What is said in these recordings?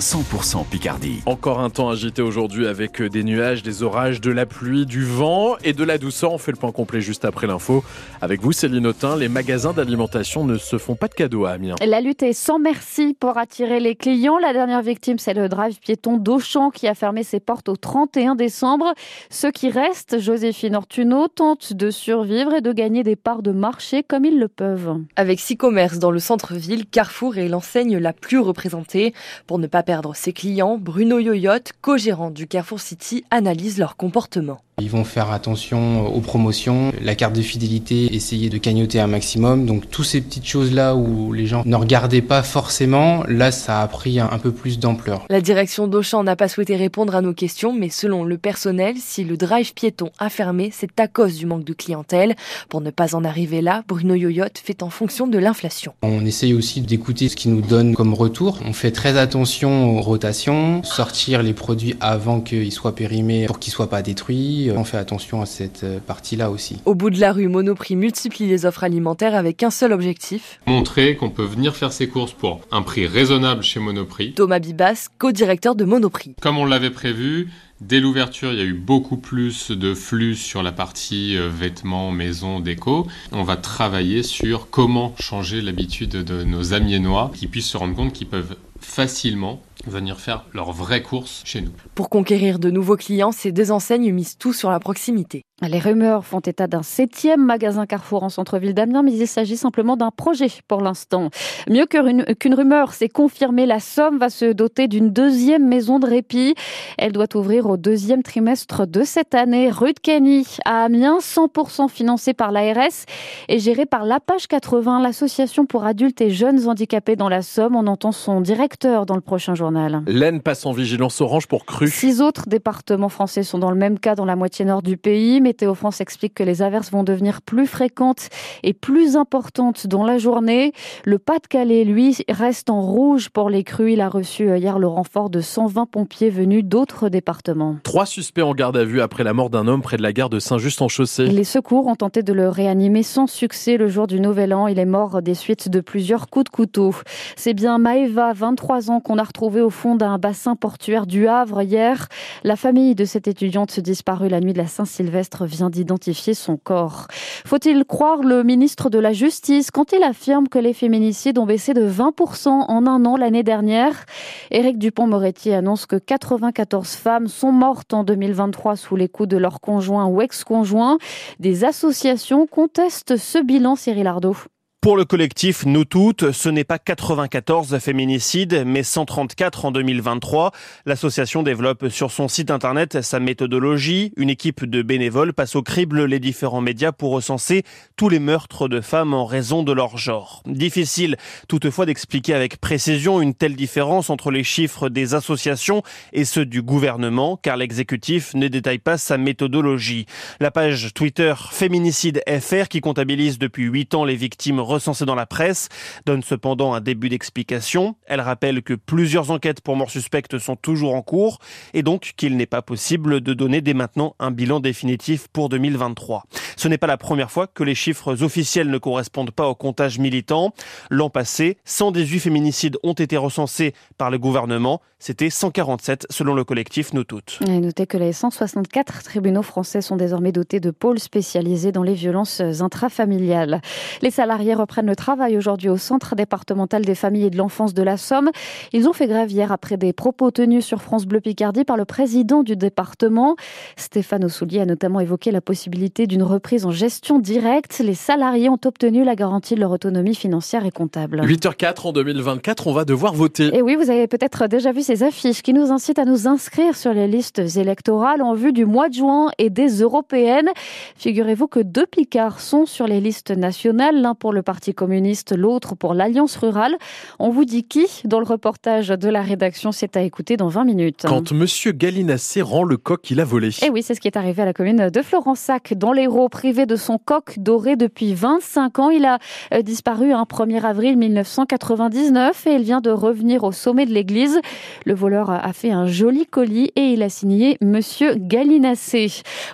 100% Picardie. Encore un temps agité aujourd'hui avec des nuages, des orages, de la pluie, du vent et de la douceur. On fait le point complet juste après l'info. Avec vous, Céline Autin, les magasins d'alimentation ne se font pas de cadeaux à Amiens. La lutte est sans merci pour attirer les clients. La dernière victime, c'est le drive piéton d'Auchan qui a fermé ses portes au 31 décembre. Ceux qui restent, Joséphine Ortuno, tentent de survivre et de gagner des parts de marché comme ils le peuvent. Avec six commerces dans le centre-ville, Carrefour est l'enseigne la plus représentée. Pour ne pas perdre ses clients, Bruno Yoyotte, co-gérant du Carrefour City, analyse leur comportement. Ils vont faire attention aux promotions, la carte de fidélité, essayer de cagnoter un maximum. Donc toutes ces petites choses-là où les gens ne regardaient pas forcément, là ça a pris un, peu plus d'ampleur. La direction d'Auchan n'a pas souhaité répondre à nos questions, mais selon le personnel, si le drive piéton a fermé, c'est à cause du manque de clientèle. Pour ne pas en arriver là, Bruno Yoyotte fait en fonction de l'inflation. On essaye aussi d'écouter ce qu'ils nous donnent comme retour. On fait très attention aux rotations, sortir les produits avant qu'ils soient périmés pour qu'ils soient pas détruits on fait attention à cette euh, partie-là aussi. Au bout de la rue, Monoprix multiplie les offres alimentaires avec un seul objectif. Montrer qu'on peut venir faire ses courses pour un prix raisonnable chez Monoprix. Thomas Bibas, co-directeur de Monoprix. Comme on l'avait prévu, Dès l'ouverture, il y a eu beaucoup plus de flux sur la partie euh, vêtements, maison, déco. On va travailler sur comment changer l'habitude de nos amiénois qui puissent se rendre compte qu'ils peuvent facilement venir faire leurs vraies courses chez nous. Pour conquérir de nouveaux clients, ces deux enseignes misent tout sur la proximité. Les rumeurs font état d'un septième magasin Carrefour en centre-ville d'Amiens, mais il s'agit simplement d'un projet pour l'instant. Mieux qu'une rumeur, c'est confirmé. La Somme va se doter d'une deuxième maison de répit. Elle doit ouvrir au deuxième trimestre de cette année. Rue de Kenny à Amiens, 100% financée par l'ARS et gérée par l'APAGE 80, l'association pour adultes et jeunes handicapés dans la Somme. On entend son directeur dans le prochain journal. L'Aisne passe en vigilance orange pour cru. Six autres départements français sont dans le même cas dans la moitié nord du pays. Météo France explique que les averses vont devenir plus fréquentes et plus importantes dans la journée. Le Pas-de-Calais, lui, reste en rouge pour les crues. Il a reçu euh, hier le renfort de 120 pompiers venus d'autres départements. Trois suspects en garde à vue après la mort d'un homme près de la gare de Saint-Just-en-Chaussée. Les secours ont tenté de le réanimer sans succès le jour du Nouvel An. Il est mort des suites de plusieurs coups de couteau. C'est bien Maëva, 23 ans, qu'on a retrouvé au fond d'un bassin portuaire du Havre hier. La famille de cette étudiante disparue la nuit de la Saint-Sylvestre vient d'identifier son corps. Faut-il croire le ministre de la Justice quand il affirme que les féminicides ont baissé de 20% en un an l'année dernière? Éric Dupont-Moretti annonce que 94 femmes sont mortes en 2023 sous les coups de leur conjoint ou ex-conjoint. Des associations contestent ce bilan, Cyril Ardo. Pour le collectif Nous Toutes, ce n'est pas 94 féminicides, mais 134 en 2023. L'association développe sur son site internet sa méthodologie. Une équipe de bénévoles passe au crible les différents médias pour recenser tous les meurtres de femmes en raison de leur genre. Difficile toutefois d'expliquer avec précision une telle différence entre les chiffres des associations et ceux du gouvernement, car l'exécutif ne détaille pas sa méthodologie. La page Twitter Féminicide FR, qui comptabilise depuis 8 ans les victimes recensée dans la presse, donne cependant un début d'explication. Elle rappelle que plusieurs enquêtes pour mort suspecte sont toujours en cours et donc qu'il n'est pas possible de donner dès maintenant un bilan définitif pour 2023. Ce n'est pas la première fois que les chiffres officiels ne correspondent pas au comptage militant. L'an passé, 118 féminicides ont été recensés par le gouvernement. C'était 147 selon le collectif Nous Toutes. Notez que les 164 tribunaux français sont désormais dotés de pôles spécialisés dans les violences intrafamiliales. Les salariés reprennent le travail aujourd'hui au Centre départemental des familles et de l'enfance de la Somme. Ils ont fait grève hier après des propos tenus sur France Bleu Picardie par le président du département. Stéphane Ossoulier a notamment évoqué la possibilité d'une reprise en gestion directe. Les salariés ont obtenu la garantie de leur autonomie financière et comptable. 8h04 en 2024, on va devoir voter. Et oui, vous avez peut-être déjà vu ces affiches qui nous incitent à nous inscrire sur les listes électorales en vue du mois de juin et des européennes. Figurez-vous que deux Picards sont sur les listes nationales, l'un pour le Parti communiste, l'autre pour l'Alliance rurale. On vous dit qui dans le reportage de la rédaction C'est à écouter dans 20 minutes. Quand Monsieur Galinassé rend le coq qu'il a volé. Et eh oui, c'est ce qui est arrivé à la commune de Florensac, dans l'Hérault, privé de son coq doré depuis 25 ans. Il a euh, disparu un 1er avril 1999 et il vient de revenir au sommet de l'église. Le voleur a fait un joli colis et il a signé Monsieur Galinassé.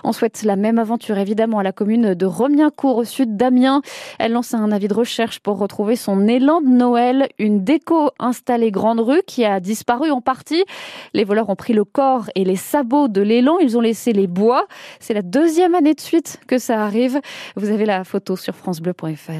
On souhaite la même aventure évidemment à la commune de Romiencourt au sud d'Amiens. Elle lance un avis de recherche pour retrouver son élan de Noël. Une déco installée Grande Rue qui a disparu en partie. Les voleurs ont pris le corps et les sabots de l'élan. Ils ont laissé les bois. C'est la deuxième année de suite que ça arrive. Vous avez la photo sur francebleu.fr.